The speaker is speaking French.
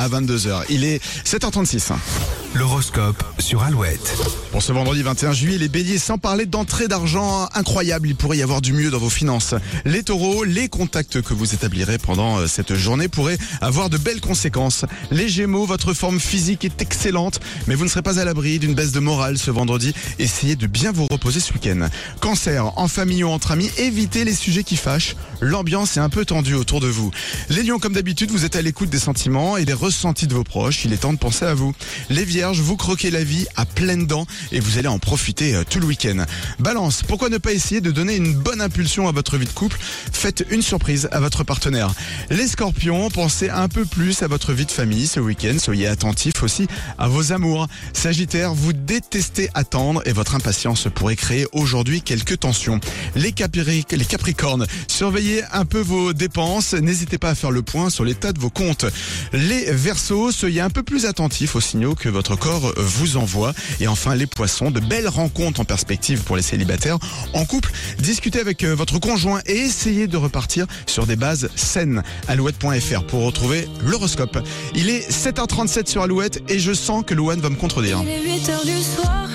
à 22h. Il est 7h36. L'horoscope sur Alouette. Pour ce vendredi 21 juillet, les béliers, sans parler d'entrée d'argent incroyable, il pourrait y avoir du mieux dans vos finances. Les taureaux, les contacts que vous établirez pendant euh, cette journée pourraient avoir de belles conséquences. Les gémeaux, votre forme physique est excellente, mais vous ne serez pas à l'abri d'une baisse de morale ce vendredi. Essayez de bien vous reposer ce week-end. Cancer, en famille ou entre amis, évitez les sujets qui fâchent. L'ambiance est un peu tendue autour de vous. Les lions, comme d'habitude, vous êtes à l'écoute des sentiments et des ressentis de vos proches. Il est temps de penser à vous. Les vous croquez la vie à pleines dents et vous allez en profiter euh, tout le week-end. Balance, pourquoi ne pas essayer de donner une bonne impulsion à votre vie de couple? Faites une surprise à votre partenaire. Les scorpions, pensez un peu plus à votre vie de famille ce week-end. Soyez attentifs aussi à vos amours. Sagittaire, vous détestez attendre et votre impatience pourrait créer aujourd'hui quelques tensions. Les, les capricornes, surveillez un peu vos dépenses. N'hésitez pas à faire le point sur l'état de vos comptes. Les versos, soyez un peu plus attentifs aux signaux que votre corps vous envoie. Et enfin, les poissons, de belles rencontres en perspective pour les célibataires. En couple, discutez avec euh, votre conjoint et essayez de repartir sur des bases saines. Alouette.fr pour retrouver l'horoscope. Il est 7h37 sur Alouette et je sens que Louane va me contredire. Il est 8 heures du soir